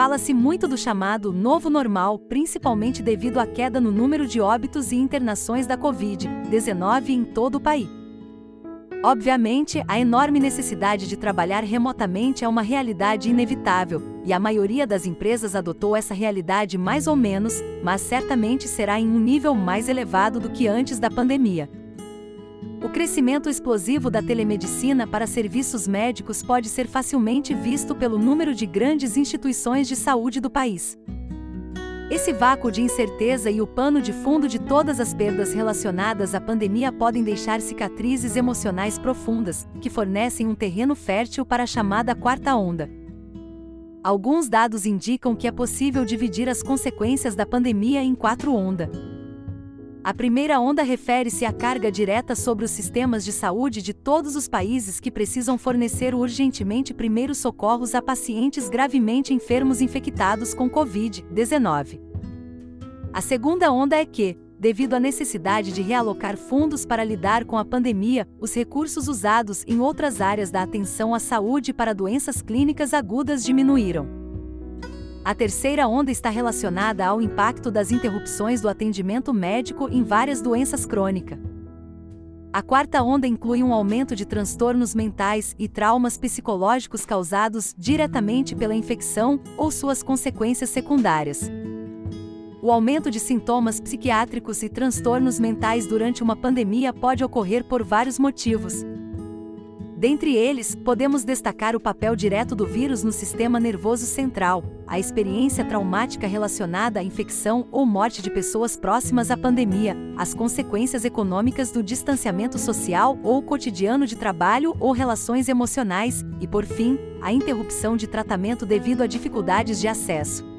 Fala-se muito do chamado novo normal, principalmente devido à queda no número de óbitos e internações da Covid-19 em todo o país. Obviamente, a enorme necessidade de trabalhar remotamente é uma realidade inevitável, e a maioria das empresas adotou essa realidade mais ou menos, mas certamente será em um nível mais elevado do que antes da pandemia. O crescimento explosivo da telemedicina para serviços médicos pode ser facilmente visto pelo número de grandes instituições de saúde do país. Esse vácuo de incerteza e o pano de fundo de todas as perdas relacionadas à pandemia podem deixar cicatrizes emocionais profundas, que fornecem um terreno fértil para a chamada quarta onda. Alguns dados indicam que é possível dividir as consequências da pandemia em quatro ondas. A primeira onda refere-se à carga direta sobre os sistemas de saúde de todos os países que precisam fornecer urgentemente primeiros socorros a pacientes gravemente enfermos infectados com Covid-19. A segunda onda é que, devido à necessidade de realocar fundos para lidar com a pandemia, os recursos usados em outras áreas da atenção à saúde para doenças clínicas agudas diminuíram. A terceira onda está relacionada ao impacto das interrupções do atendimento médico em várias doenças crônicas. A quarta onda inclui um aumento de transtornos mentais e traumas psicológicos causados diretamente pela infecção ou suas consequências secundárias. O aumento de sintomas psiquiátricos e transtornos mentais durante uma pandemia pode ocorrer por vários motivos, Dentre eles, podemos destacar o papel direto do vírus no sistema nervoso central, a experiência traumática relacionada à infecção ou morte de pessoas próximas à pandemia, as consequências econômicas do distanciamento social ou cotidiano de trabalho ou relações emocionais, e, por fim, a interrupção de tratamento devido a dificuldades de acesso.